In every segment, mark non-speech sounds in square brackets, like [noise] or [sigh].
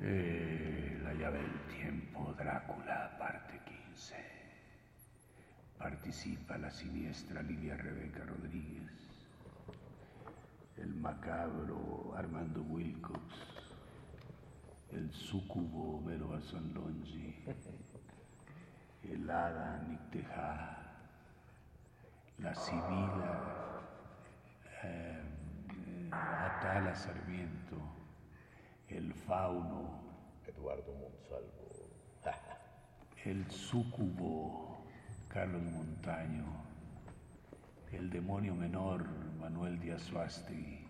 Eh, la llave del tiempo, Drácula, parte 15. Participa la siniestra Lilia Rebeca Rodríguez, el macabro Armando Wilcox, el sucubo Mero Longi, el hada Nick la sibila eh, Atala Sarmiento, el fauno. Eduardo Monsalvo. [laughs] el súcubo Carlos Montaño. El demonio menor Manuel Díaz Suasti.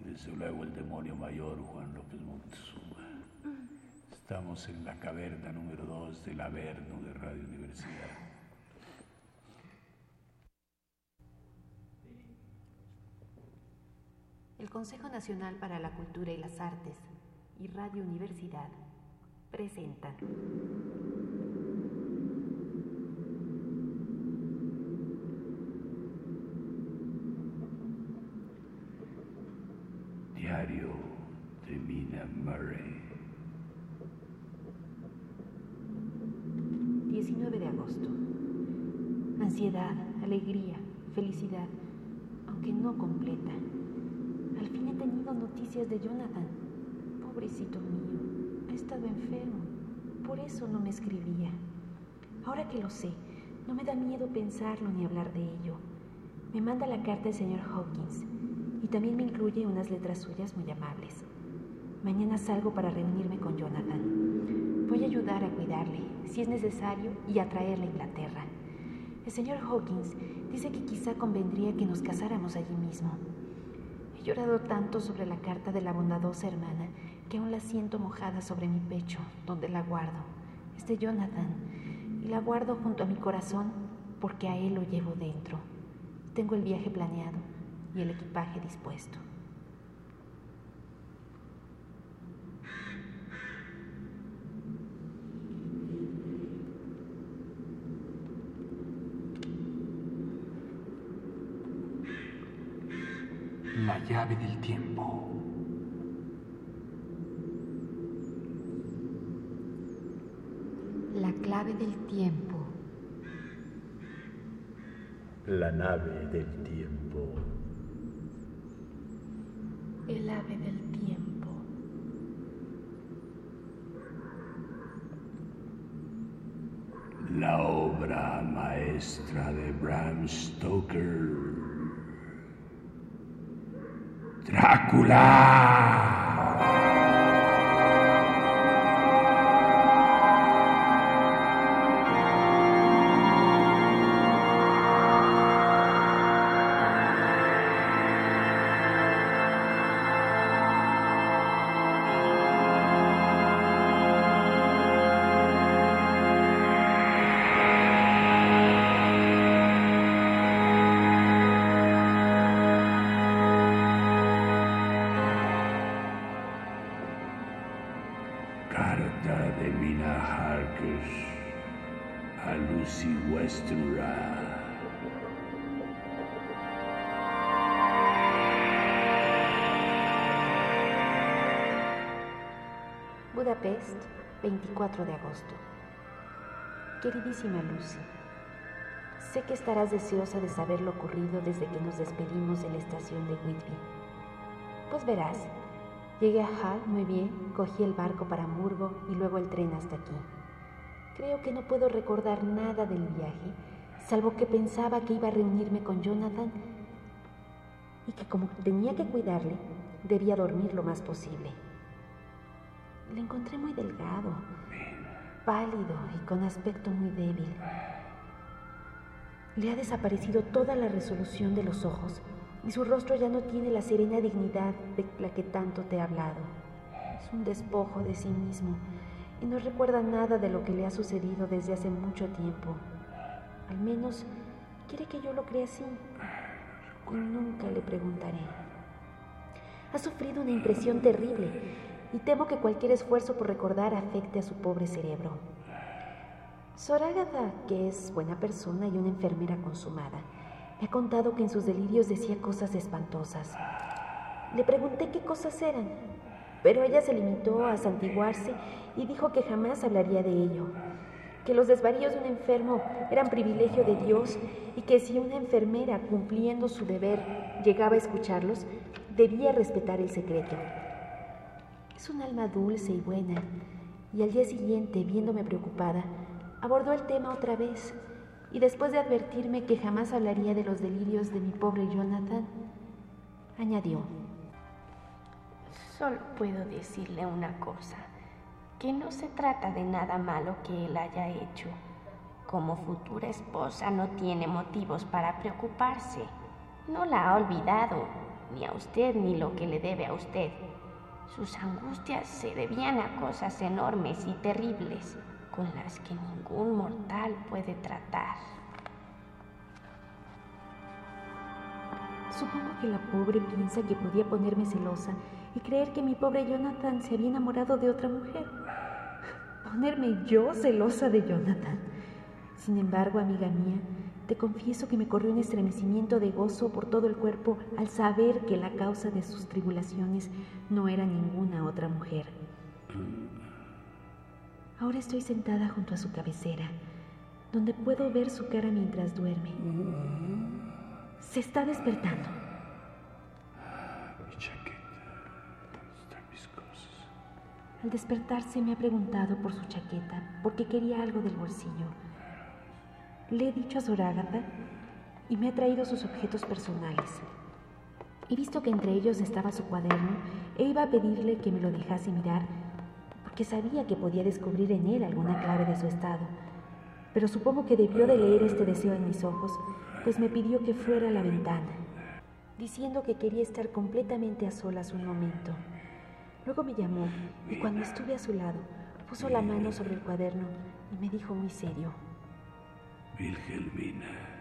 Y desde luego el demonio mayor Juan López Montezuma. Estamos en la caverna número 2 del Averno de Radio Universidad. El Consejo Nacional para la Cultura y las Artes y Radio Universidad presentan. Diario de Mina Murray. 19 de agosto. Ansiedad, alegría, felicidad, aunque no completa. Noticias de Jonathan. Pobrecito mío, ha estado enfermo. Por eso no me escribía. Ahora que lo sé, no me da miedo pensarlo ni hablar de ello. Me manda la carta el señor Hawkins y también me incluye unas letras suyas muy amables. Mañana salgo para reunirme con Jonathan. Voy a ayudar a cuidarle, si es necesario, y a traerle a Inglaterra. El señor Hawkins dice que quizá convendría que nos casáramos allí mismo. He llorado tanto sobre la carta de la bondadosa hermana que aún la siento mojada sobre mi pecho, donde la guardo. Es Jonathan, y la guardo junto a mi corazón porque a él lo llevo dentro. Tengo el viaje planeado y el equipaje dispuesto. La llave del tiempo. La clave del tiempo. La nave del tiempo. El ave del tiempo. La obra maestra de Bram Stoker. Drácula. 24 de agosto. Queridísima Lucy, sé que estarás deseosa de saber lo ocurrido desde que nos despedimos de la estación de Whitby. Pues verás, llegué a Hull muy bien, cogí el barco para Hamburgo y luego el tren hasta aquí. Creo que no puedo recordar nada del viaje, salvo que pensaba que iba a reunirme con Jonathan y que como tenía que cuidarle, debía dormir lo más posible. Le encontré muy delgado, pálido y con aspecto muy débil. Le ha desaparecido toda la resolución de los ojos y su rostro ya no tiene la serena dignidad de la que tanto te he hablado. Es un despojo de sí mismo y no recuerda nada de lo que le ha sucedido desde hace mucho tiempo. Al menos quiere que yo lo crea así y nunca le preguntaré. Ha sufrido una impresión terrible y temo que cualquier esfuerzo por recordar afecte a su pobre cerebro. Sor Agatha, que es buena persona y una enfermera consumada, me ha contado que en sus delirios decía cosas espantosas. Le pregunté qué cosas eran pero ella se limitó a santiguarse y dijo que jamás hablaría de ello, que los desvaríos de un enfermo eran privilegio de Dios y que si una enfermera, cumpliendo su deber, llegaba a escucharlos, debía respetar el secreto. Es un alma dulce y buena, y al día siguiente, viéndome preocupada, abordó el tema otra vez, y después de advertirme que jamás hablaría de los delirios de mi pobre Jonathan, añadió, Solo puedo decirle una cosa, que no se trata de nada malo que él haya hecho. Como futura esposa no tiene motivos para preocuparse. No la ha olvidado, ni a usted ni lo que le debe a usted. Sus angustias se debían a cosas enormes y terribles con las que ningún mortal puede tratar. Supongo que la pobre piensa que podía ponerme celosa y creer que mi pobre Jonathan se había enamorado de otra mujer. Ponerme yo celosa de Jonathan. Sin embargo, amiga mía, te confieso que me corrió un estremecimiento de gozo por todo el cuerpo al saber que la causa de sus tribulaciones no era ninguna otra mujer. Ahora estoy sentada junto a su cabecera, donde puedo ver su cara mientras duerme. Se está despertando. Al despertarse me ha preguntado por su chaqueta, porque quería algo del bolsillo. Le he dicho a Sor Ágata y me ha traído sus objetos personales. He visto que entre ellos estaba su cuaderno e iba a pedirle que me lo dejase mirar, porque sabía que podía descubrir en él alguna clave de su estado. Pero supongo que debió de leer este deseo en mis ojos, pues me pidió que fuera a la ventana, diciendo que quería estar completamente a solas un momento. Luego me llamó y cuando estuve a su lado, puso la mano sobre el cuaderno y me dijo muy serio, Wilhelmina.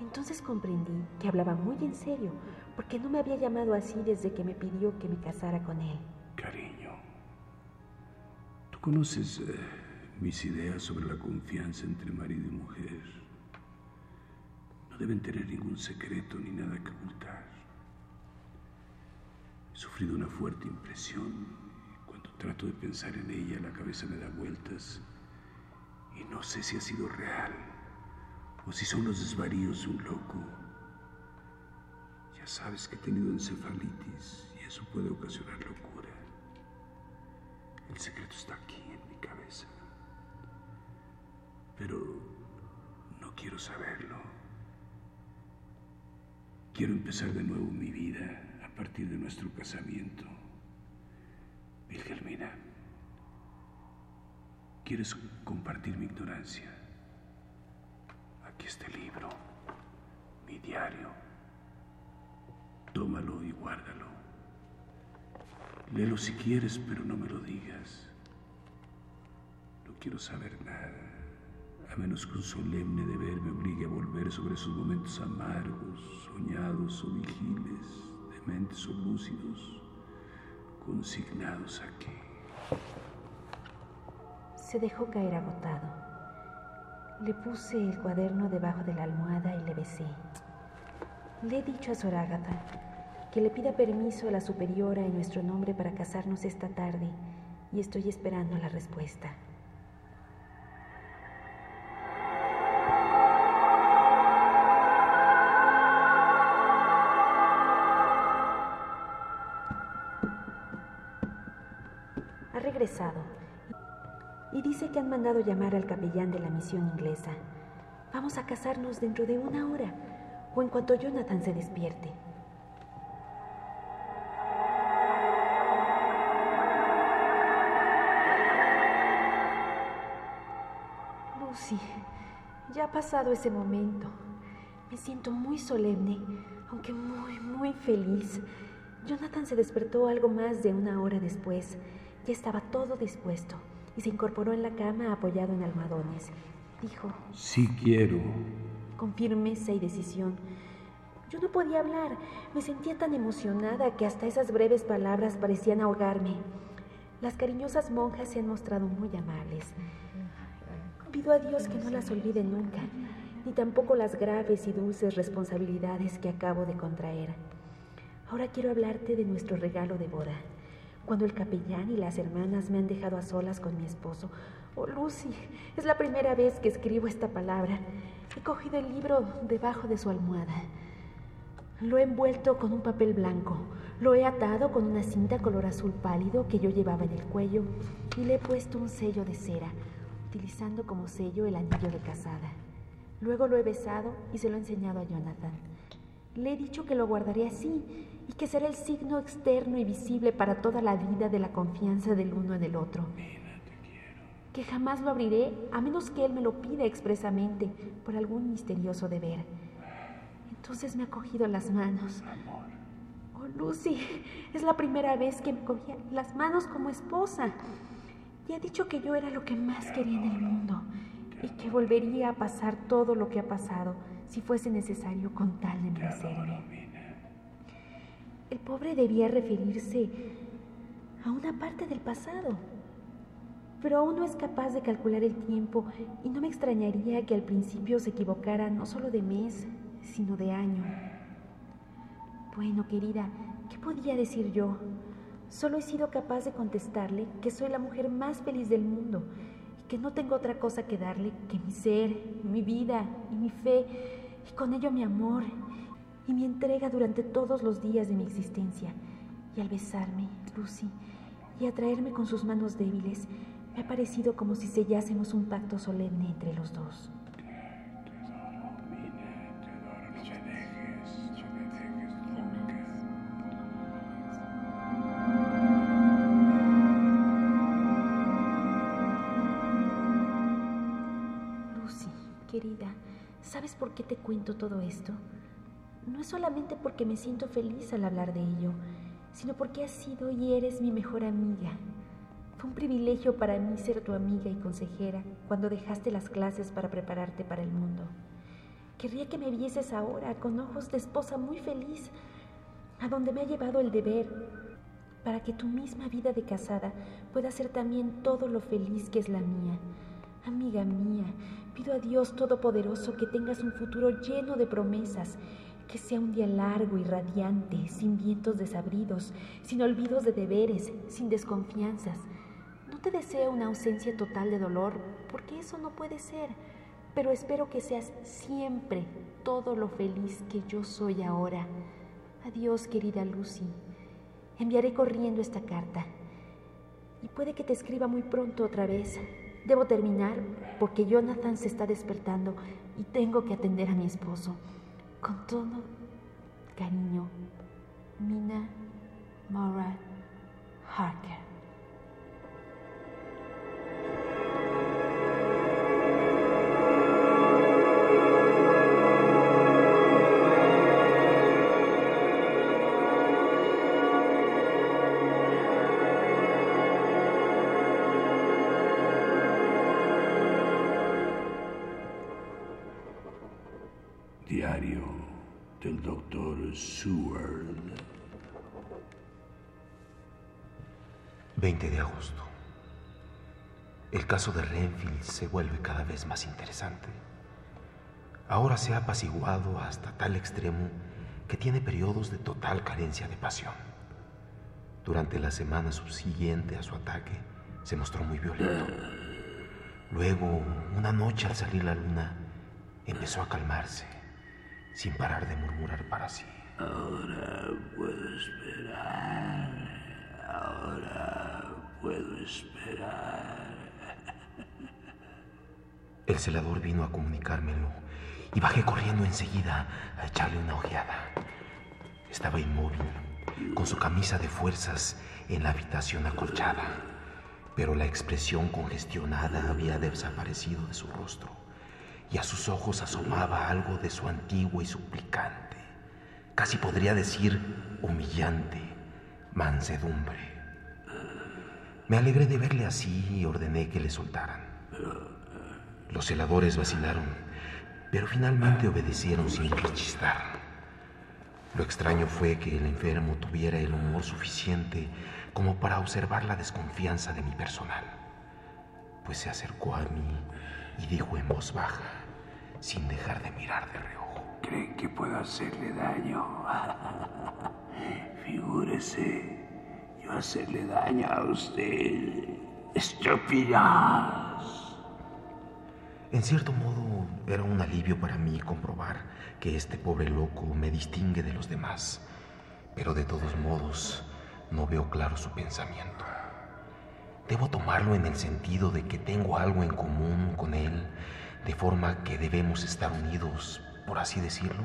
Entonces comprendí que hablaba muy en serio, porque no me había llamado así desde que me pidió que me casara con él. Cariño. Tú conoces eh, mis ideas sobre la confianza entre marido y mujer. No deben tener ningún secreto ni nada que ocultar. He sufrido una fuerte impresión y cuando trato de pensar en ella la cabeza me da vueltas y no sé si ha sido real o si son los desvaríos de un loco. Ya sabes que he tenido encefalitis y eso puede ocasionar locura. El secreto está aquí en mi cabeza. Pero no quiero saberlo. Quiero empezar de nuevo mi vida a partir de nuestro casamiento. Wilhelmina, ¿quieres compartir mi ignorancia? Aquí está el libro, mi diario. Tómalo y guárdalo. Léelo si quieres, pero no me lo digas. No quiero saber nada, a menos que un solemne deber me obligue a volver sobre esos momentos amargos, soñados o vigiles, dementes o lúcidos, consignados aquí. Se dejó caer agotado. Le puse el cuaderno debajo de la almohada y le besé. Le he dicho a Sor que le pida permiso a la superiora en nuestro nombre para casarnos esta tarde y estoy esperando la respuesta. Mandado llamar al capellán de la misión inglesa. Vamos a casarnos dentro de una hora o en cuanto Jonathan se despierte. Lucy, ya ha pasado ese momento. Me siento muy solemne, aunque muy, muy feliz. Jonathan se despertó algo más de una hora después. Ya estaba todo dispuesto y se incorporó en la cama apoyado en almohadones. Dijo, Sí quiero. con firmeza y decisión. Yo no podía hablar, me sentía tan emocionada que hasta esas breves palabras parecían ahogarme. Las cariñosas monjas se han mostrado muy amables. Pido a Dios que no las olvide nunca, ni tampoco las graves y dulces responsabilidades que acabo de contraer. Ahora quiero hablarte de nuestro regalo de boda, cuando el capellán y las hermanas me han dejado a solas con mi esposo. Oh, Lucy, es la primera vez que escribo esta palabra. He cogido el libro debajo de su almohada. Lo he envuelto con un papel blanco. Lo he atado con una cinta color azul pálido que yo llevaba en el cuello y le he puesto un sello de cera, utilizando como sello el anillo de casada. Luego lo he besado y se lo he enseñado a Jonathan. Le he dicho que lo guardaré así y que será el signo externo y visible para toda la vida de la confianza del uno en el otro. Que jamás lo abriré a menos que él me lo pida expresamente por algún misterioso deber. Entonces me ha cogido las manos. Oh, Lucy, es la primera vez que me cogía las manos como esposa. Y ha dicho que yo era lo que más quería en el mundo y que volvería a pasar todo lo que ha pasado si fuese necesario con tal de merecerme. El pobre debía referirse a una parte del pasado, pero aún no es capaz de calcular el tiempo y no me extrañaría que al principio se equivocara no solo de mes, sino de año. Bueno, querida, ¿qué podía decir yo? Solo he sido capaz de contestarle que soy la mujer más feliz del mundo y que no tengo otra cosa que darle que mi ser, mi vida y mi fe y con ello mi amor y mi entrega durante todos los días de mi existencia. Y al besarme, Lucy, y atraerme con sus manos débiles, me ha parecido como si sellásemos un pacto solemne entre los dos. Lucy, querida, ¿sabes por qué te cuento todo esto? No es solamente porque me siento feliz al hablar de ello, sino porque has sido y eres mi mejor amiga. Fue un privilegio para mí ser tu amiga y consejera cuando dejaste las clases para prepararte para el mundo. Querría que me vieses ahora con ojos de esposa muy feliz, a donde me ha llevado el deber, para que tu misma vida de casada pueda ser también todo lo feliz que es la mía. Amiga mía, pido a Dios Todopoderoso que tengas un futuro lleno de promesas que sea un día largo y radiante, sin vientos desabridos, sin olvidos de deberes, sin desconfianzas. No te deseo una ausencia total de dolor, porque eso no puede ser, pero espero que seas siempre todo lo feliz que yo soy ahora. Adiós, querida Lucy. Enviaré corriendo esta carta. Y puede que te escriba muy pronto otra vez. Debo terminar porque Jonathan se está despertando y tengo que atender a mi esposo. Con todo cariño, Mina Mora Harker. Diario del doctor Seward. 20 de agosto. El caso de Renfield se vuelve cada vez más interesante. Ahora se ha apaciguado hasta tal extremo que tiene periodos de total carencia de pasión. Durante la semana subsiguiente a su ataque se mostró muy violento. Luego, una noche al salir la luna, empezó a calmarse sin parar de murmurar para sí. Ahora puedo esperar. Ahora puedo esperar. El celador vino a comunicármelo y bajé corriendo enseguida a echarle una ojeada. Estaba inmóvil, con su camisa de fuerzas en la habitación acolchada, pero la expresión congestionada había desaparecido de su rostro y a sus ojos asomaba algo de su antiguo y suplicante, casi podría decir humillante, mansedumbre. Me alegré de verle así y ordené que le soltaran. Los celadores vacilaron, pero finalmente obedecieron sin rechistar. Lo extraño fue que el enfermo tuviera el humor suficiente como para observar la desconfianza de mi personal, pues se acercó a mí y dijo en voz baja, sin dejar de mirar de reojo. ¿Creen que puedo hacerle daño? [laughs] Figúrese, yo hacerle daño a usted, estúpidas. En cierto modo, era un alivio para mí comprobar que este pobre loco me distingue de los demás, pero de todos modos no veo claro su pensamiento. Debo tomarlo en el sentido de que tengo algo en común con él, de forma que debemos estar unidos, por así decirlo.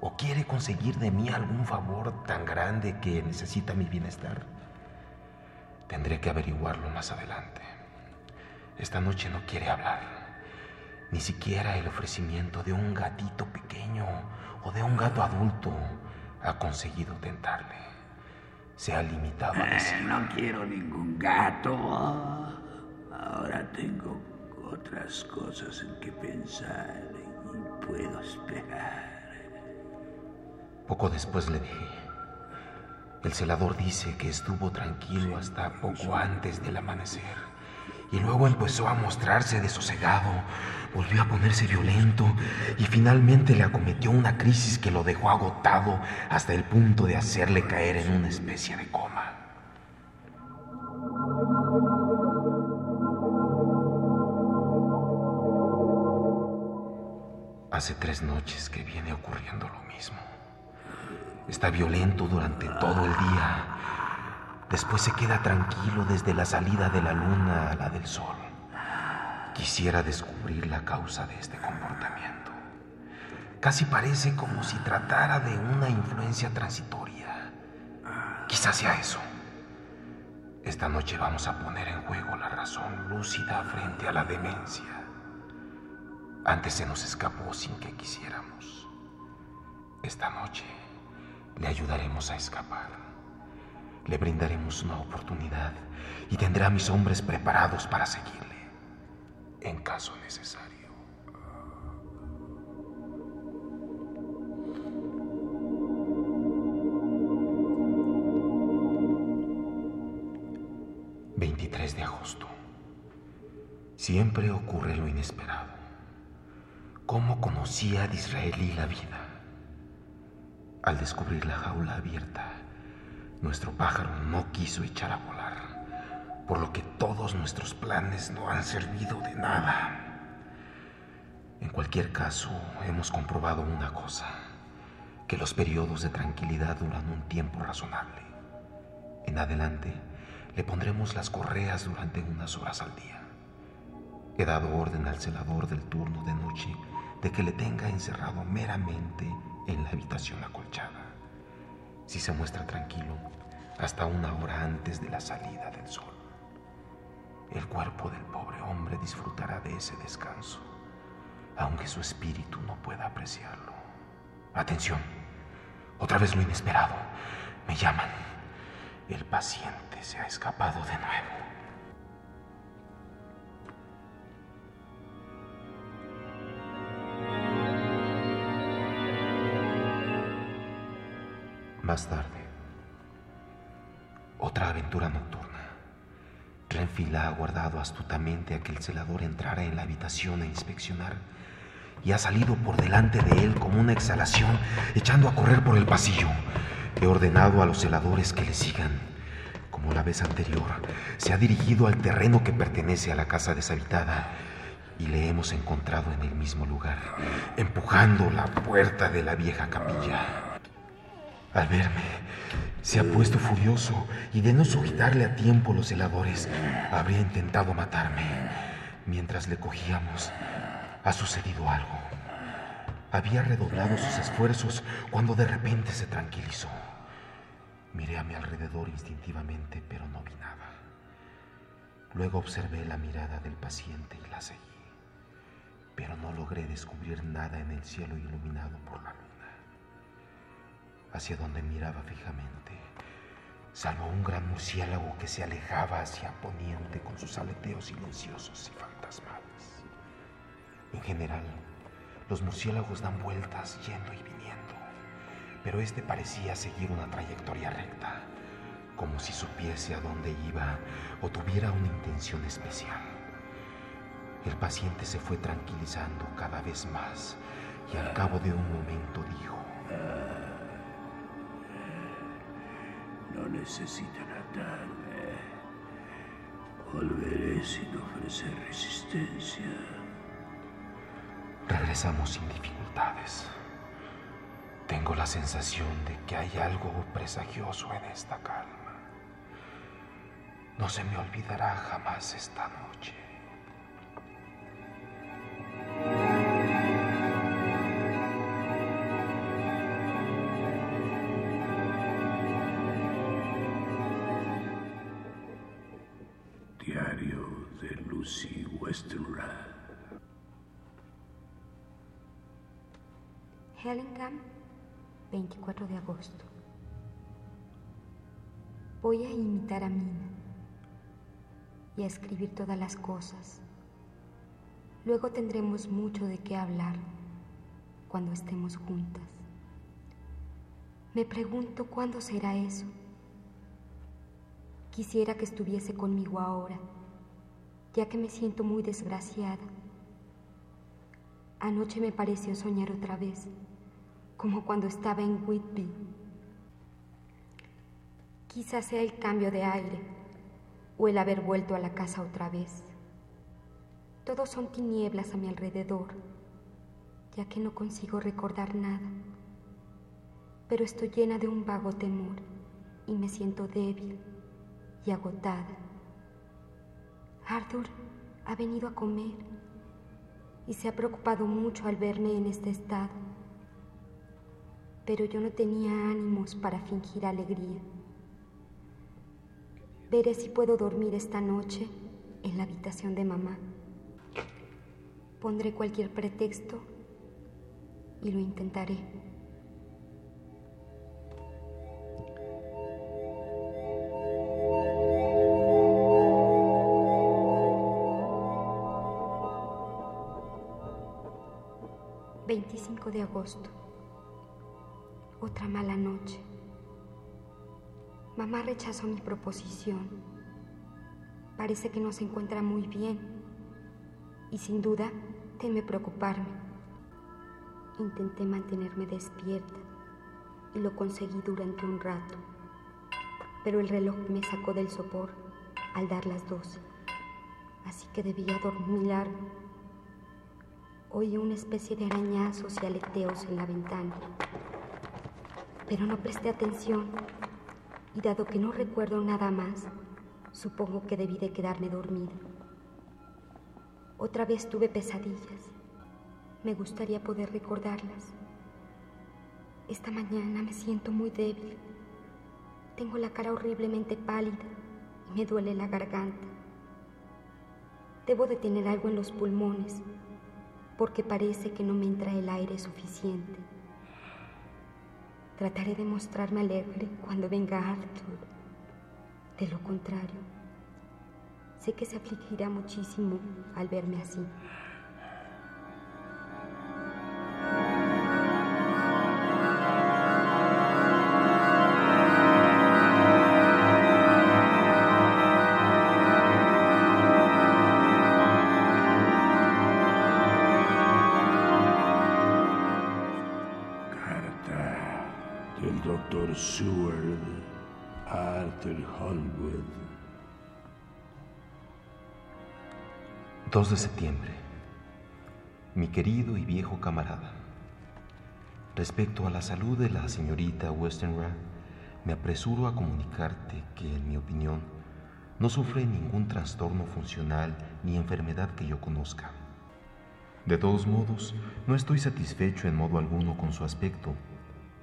¿O quiere conseguir de mí algún favor tan grande que necesita mi bienestar? Tendré que averiguarlo más adelante. Esta noche no quiere hablar. Ni siquiera el ofrecimiento de un gatito pequeño o de un gato adulto ha conseguido tentarle se ha limitado a decir... No quiero ningún gato. Ahora tengo otras cosas en que pensar y puedo esperar. Poco después le dije. El celador dice que estuvo tranquilo hasta poco antes del amanecer y luego empezó a mostrarse desosegado, volvió a ponerse violento y finalmente le acometió una crisis que lo dejó agotado hasta el punto de hacerle caer en una especie de coma. Hace tres noches que viene ocurriendo lo mismo. Está violento durante todo el día Después se queda tranquilo desde la salida de la luna a la del sol. Quisiera descubrir la causa de este comportamiento. Casi parece como si tratara de una influencia transitoria. Quizás sea eso. Esta noche vamos a poner en juego la razón lúcida frente a la demencia. Antes se nos escapó sin que quisiéramos. Esta noche le ayudaremos a escapar. Le brindaremos una oportunidad y tendrá a mis hombres preparados para seguirle, en caso necesario. ...23 de agosto... ...siempre ocurre lo inesperado... ¿Cómo conocía a Disraeli la vida? Al descubrir la jaula abierta nuestro pájaro no quiso echar a volar, por lo que todos nuestros planes no han servido de nada. En cualquier caso, hemos comprobado una cosa, que los periodos de tranquilidad duran un tiempo razonable. En adelante, le pondremos las correas durante unas horas al día. He dado orden al celador del turno de noche de que le tenga encerrado meramente en la habitación acolchada. Si se muestra tranquilo, hasta una hora antes de la salida del sol. El cuerpo del pobre hombre disfrutará de ese descanso, aunque su espíritu no pueda apreciarlo. Atención, otra vez lo inesperado. Me llaman. El paciente se ha escapado de nuevo. Más tarde, otra aventura nocturna. Renfield ha aguardado astutamente a que el celador entrara en la habitación a inspeccionar y ha salido por delante de él como una exhalación, echando a correr por el pasillo. He ordenado a los celadores que le sigan. Como la vez anterior, se ha dirigido al terreno que pertenece a la casa deshabitada y le hemos encontrado en el mismo lugar, empujando la puerta de la vieja capilla. Al verme, se ha puesto furioso y de no sujetarle a tiempo los heladores, habría intentado matarme. Mientras le cogíamos, ha sucedido algo. Había redoblado sus esfuerzos cuando de repente se tranquilizó. Miré a mi alrededor instintivamente, pero no vi nada. Luego observé la mirada del paciente y la seguí, pero no logré descubrir nada en el cielo iluminado por la luz hacia donde miraba fijamente, salvo un gran murciélago que se alejaba hacia poniente con sus aleteos silenciosos y fantasmales. En general, los murciélagos dan vueltas yendo y viniendo, pero este parecía seguir una trayectoria recta, como si supiese a dónde iba o tuviera una intención especial. El paciente se fue tranquilizando cada vez más y al cabo de un momento dijo, no necesitan tarde. Volveré sin ofrecer resistencia. Regresamos sin dificultades. Tengo la sensación de que hay algo presagioso en esta calma. No se me olvidará jamás esta noche. 24 de agosto. Voy a imitar a Mina y a escribir todas las cosas. Luego tendremos mucho de qué hablar cuando estemos juntas. Me pregunto cuándo será eso. Quisiera que estuviese conmigo ahora, ya que me siento muy desgraciada. Anoche me pareció soñar otra vez, como cuando estaba en Whitby. Quizás sea el cambio de aire o el haber vuelto a la casa otra vez. Todos son tinieblas a mi alrededor, ya que no consigo recordar nada. Pero estoy llena de un vago temor y me siento débil y agotada. Arthur ha venido a comer y se ha preocupado mucho al verme en este estado. Pero yo no tenía ánimos para fingir alegría. Veré si puedo dormir esta noche en la habitación de mamá. Pondré cualquier pretexto y lo intentaré. ...25 de agosto... ...otra mala noche... Mamá rechazó mi proposición. Parece que no se encuentra muy bien y sin duda teme preocuparme. Intenté mantenerme despierta y lo conseguí durante un rato, pero el reloj me sacó del sopor al dar las doce, así que debía dormir Oí una especie de arañazos y aleteos en la ventana, pero no presté atención y dado que no recuerdo nada más, supongo que debí de quedarme dormida. Otra vez tuve pesadillas. Me gustaría poder recordarlas. Esta mañana me siento muy débil. Tengo la cara horriblemente pálida y me duele la garganta. Debo de tener algo en los pulmones porque parece que no me entra el aire suficiente. Trataré de mostrarme alegre cuando venga Arthur. De lo contrario, sé que se afligirá muchísimo al verme así. 2 de septiembre. Mi querido y viejo camarada. Respecto a la salud de la señorita Westenra, me apresuro a comunicarte que, en mi opinión, no sufre ningún trastorno funcional ni enfermedad que yo conozca. De todos modos, no estoy satisfecho en modo alguno con su aspecto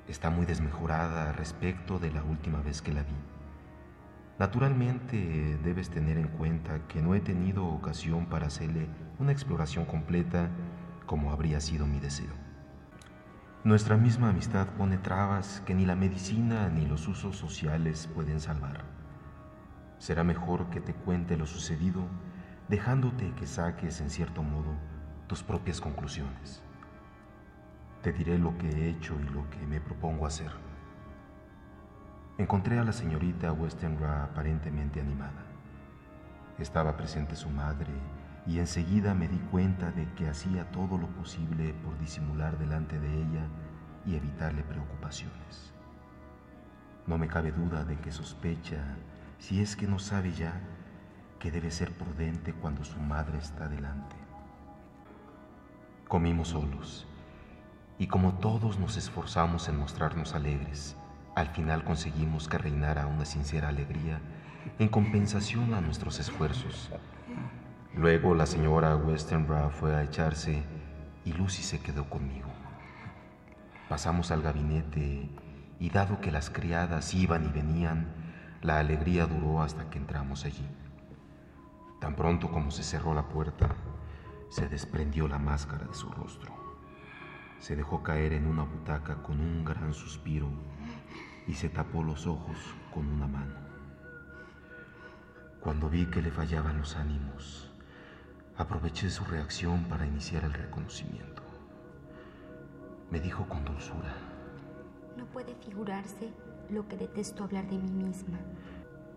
está muy desmejorada respecto de la última vez que la vi. Naturalmente debes tener en cuenta que no he tenido ocasión para hacerle una exploración completa como habría sido mi deseo. Nuestra misma amistad pone trabas que ni la medicina ni los usos sociales pueden salvar. Será mejor que te cuente lo sucedido dejándote que saques en cierto modo tus propias conclusiones. Te diré lo que he hecho y lo que me propongo hacer. Encontré a la señorita Westenra aparentemente animada. Estaba presente su madre y enseguida me di cuenta de que hacía todo lo posible por disimular delante de ella y evitarle preocupaciones. No me cabe duda de que sospecha si es que no sabe ya que debe ser prudente cuando su madre está delante. Comimos solos, y como todos nos esforzamos en mostrarnos alegres, al final conseguimos que reinara una sincera alegría en compensación a nuestros esfuerzos. Luego la señora Westernbrough fue a echarse y Lucy se quedó conmigo. Pasamos al gabinete y dado que las criadas iban y venían, la alegría duró hasta que entramos allí. Tan pronto como se cerró la puerta, se desprendió la máscara de su rostro. Se dejó caer en una butaca con un gran suspiro y se tapó los ojos con una mano. Cuando vi que le fallaban los ánimos, aproveché su reacción para iniciar el reconocimiento. Me dijo con dulzura. No puede figurarse lo que detesto hablar de mí misma.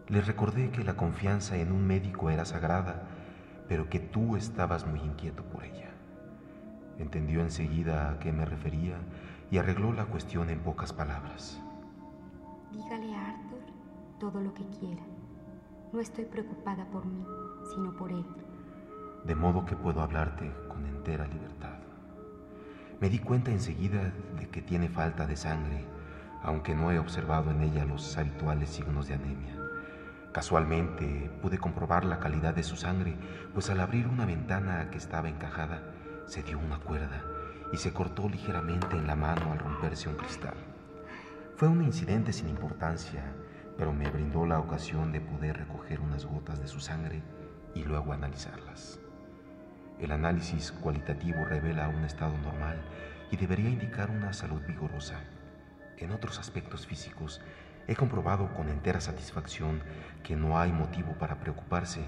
Le recordé que la confianza en un médico era sagrada, pero que tú estabas muy inquieto por ella. Entendió enseguida a qué me refería y arregló la cuestión en pocas palabras. Dígale a Arthur todo lo que quiera. No estoy preocupada por mí, sino por él. De modo que puedo hablarte con entera libertad. Me di cuenta enseguida de que tiene falta de sangre, aunque no he observado en ella los habituales signos de anemia. Casualmente pude comprobar la calidad de su sangre, pues al abrir una ventana que estaba encajada, se dio una cuerda y se cortó ligeramente en la mano al romperse un cristal. Fue un incidente sin importancia, pero me brindó la ocasión de poder recoger unas gotas de su sangre y luego analizarlas. El análisis cualitativo revela un estado normal y debería indicar una salud vigorosa. En otros aspectos físicos, he comprobado con entera satisfacción que no hay motivo para preocuparse,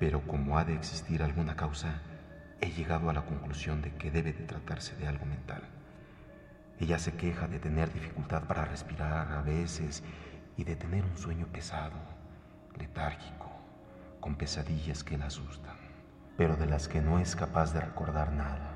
pero como ha de existir alguna causa, he llegado a la conclusión de que debe de tratarse de algo mental. Ella se queja de tener dificultad para respirar a veces y de tener un sueño pesado, letárgico, con pesadillas que la asustan, pero de las que no es capaz de recordar nada.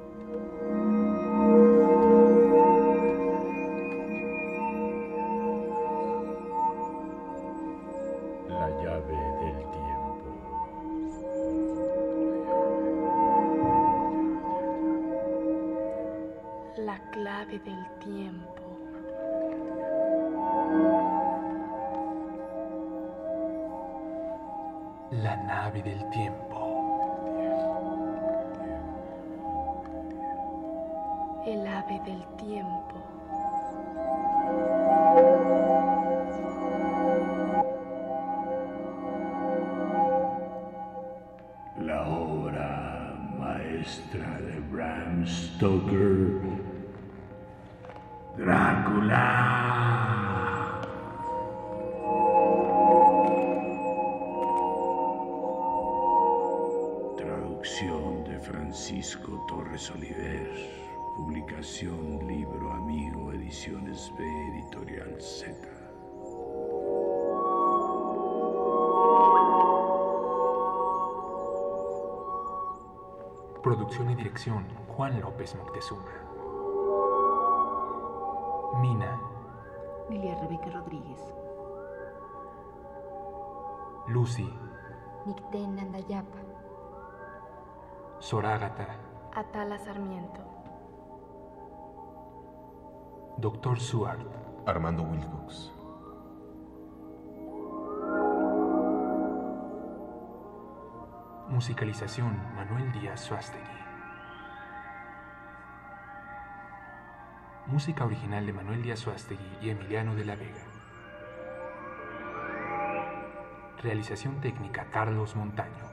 Nave del tiempo. El ave del tiempo. La obra maestra de Bram Stoker, Drácula. Torres Oliver. Publicación Libro Amigo Ediciones B Editorial Z. Producción y dirección Juan López Moctezuma. Mina, Lilia Rebeca Rodríguez. Lucy, Nicten Nandayapa. Sorágata, Atala Sarmiento. Doctor Seward, Armando Wilcox. musicalización Manuel Díaz Suástegui. Música original de Manuel Díaz Suástegui y Emiliano de la Vega. Realización técnica Carlos Montaño.